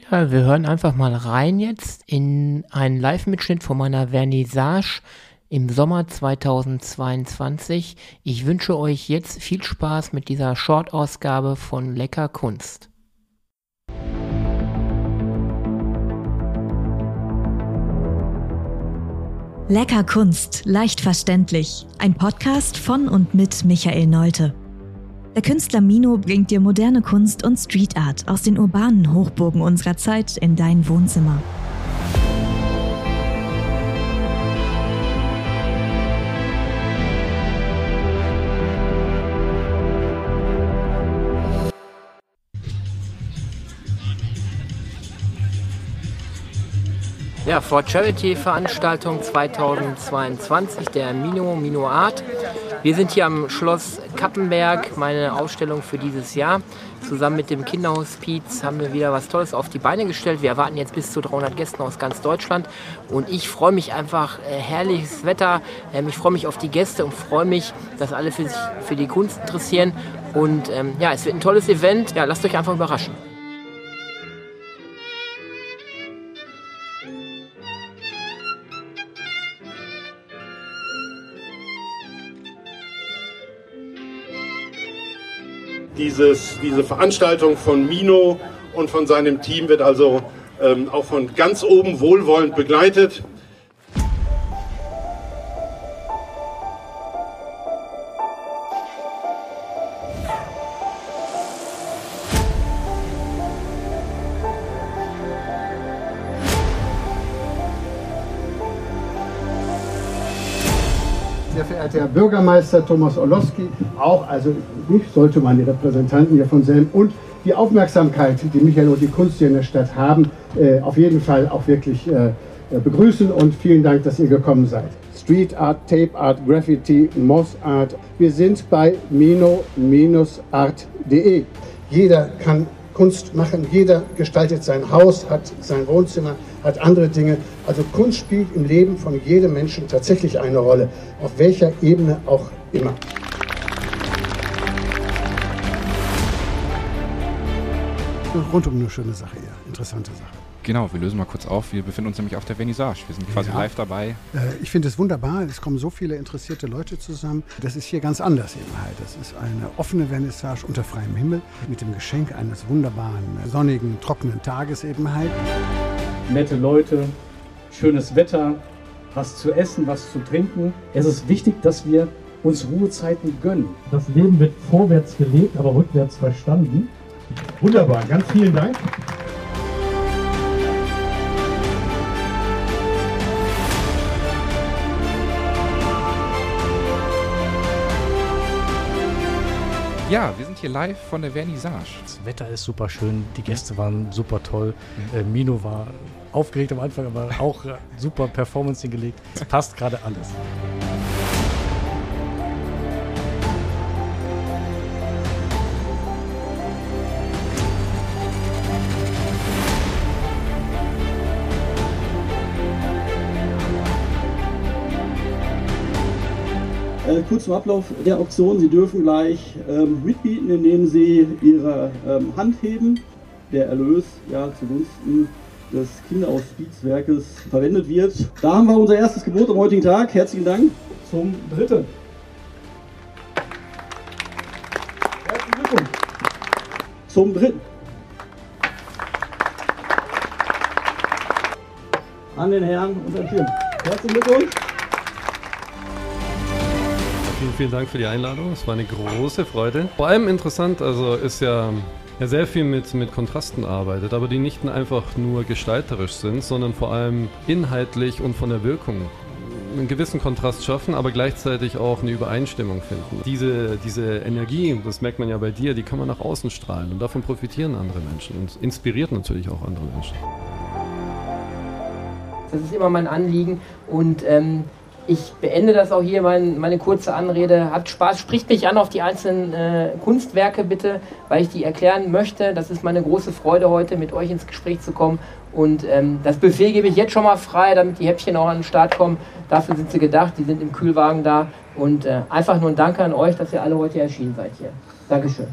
Ja, wir hören einfach mal rein jetzt in einen Live-Mitschnitt von meiner Vernissage im Sommer 2022. Ich wünsche euch jetzt viel Spaß mit dieser Short-Ausgabe von Lecker Kunst. Lecker Kunst, leicht verständlich. Ein Podcast von und mit Michael Neute. Der Künstler Mino bringt dir moderne Kunst und Street Art aus den urbanen Hochburgen unserer Zeit in dein Wohnzimmer. Ja, For Charity Veranstaltung 2022 der Mino Mino Art. Wir sind hier am Schloss Kappenberg, meine Ausstellung für dieses Jahr. Zusammen mit dem Kinderhospiz haben wir wieder was Tolles auf die Beine gestellt. Wir erwarten jetzt bis zu 300 Gästen aus ganz Deutschland. Und ich freue mich einfach, äh, herrliches Wetter. Ähm, ich freue mich auf die Gäste und freue mich, dass alle für sich für die Kunst interessieren. Und ähm, ja, es wird ein tolles Event. Ja, lasst euch einfach überraschen. Dieses, diese Veranstaltung von Mino und von seinem Team wird also ähm, auch von ganz oben wohlwollend begleitet. Sehr verehrter Herr Bürgermeister Thomas Orlowski, auch, also nicht sollte man die Repräsentanten hier von Selm und die Aufmerksamkeit, die Michael und die Kunst hier in der Stadt haben, äh, auf jeden Fall auch wirklich äh, begrüßen und vielen Dank, dass ihr gekommen seid. Street Art, Tape Art, Graffiti, Moss Art. Wir sind bei mino-art.de. Jeder kann Kunst machen, jeder gestaltet sein Haus, hat sein Wohnzimmer, hat andere Dinge. Also Kunst spielt im Leben von jedem Menschen tatsächlich eine Rolle, auf welcher Ebene auch immer. Rundum eine schöne Sache hier, interessante Sache. Genau, wir lösen mal kurz auf. Wir befinden uns nämlich auf der Vernissage. Wir sind quasi Ja. live dabei. Äh, Ich finde es wunderbar, es kommen so viele interessierte Leute zusammen. Das ist hier ganz anders eben halt. Das ist eine offene Vernissage unter freiem Himmel mit dem Geschenk eines wunderbaren, sonnigen, trockenen Tages eben halt. nette Leute, schönes Wetter, was zu essen, was zu trinken. Es ist wichtig, dass wir uns Ruhezeiten gönnen. Das Leben wird vorwärts gelebt, aber rückwärts verstanden. Wunderbar, ganz vielen Dank. Ja, wir sind hier live von der Vernissage. Das Wetter ist super schön, die Gäste waren super toll. Äh, Mino war aufgeregt am Anfang, aber auch äh, super Performance hingelegt. Es passt gerade alles. Äh, kurz zum Ablauf der Auktion. Sie dürfen gleich ähm, mitbieten, indem Sie Ihre ähm, Hand heben. Der Erlös ja, zugunsten des Kinderhospizwerkes verwendet wird. Da haben wir unser erstes Gebot am heutigen Tag. Herzlichen Dank. Zum dritten. Herzlichen Glückwunsch. Zum dritten. An den Herrn unter dem Schirm. Herzlichen Glückwunsch. Vielen, vielen Dank für die Einladung. Es war eine große Freude. Vor allem interessant, also ist ja, ja sehr viel mit, mit Kontrasten arbeitet, aber die nicht einfach nur gestalterisch sind, sondern vor allem inhaltlich und von der Wirkung einen gewissen Kontrast schaffen, aber gleichzeitig auch eine Übereinstimmung finden. Diese, diese Energie, das merkt man ja bei dir, die kann man nach außen strahlen und davon profitieren andere Menschen und inspiriert natürlich auch andere Menschen. Das ist immer mein Anliegen und ähm, ich beende das auch hier, mein, meine kurze Anrede. Habt Spaß, spricht mich an auf die einzelnen äh, Kunstwerke bitte, weil ich die erklären möchte. Das ist meine große Freude heute, mit euch ins Gespräch zu kommen. Und ähm, das Buffet gebe ich jetzt schon mal frei, damit die Häppchen auch an den Start kommen. Dafür sind sie gedacht, die sind im Kühlwagen da. Und äh, einfach nur ein Danke an euch, dass ihr alle heute erschienen seid hier. Dankeschön.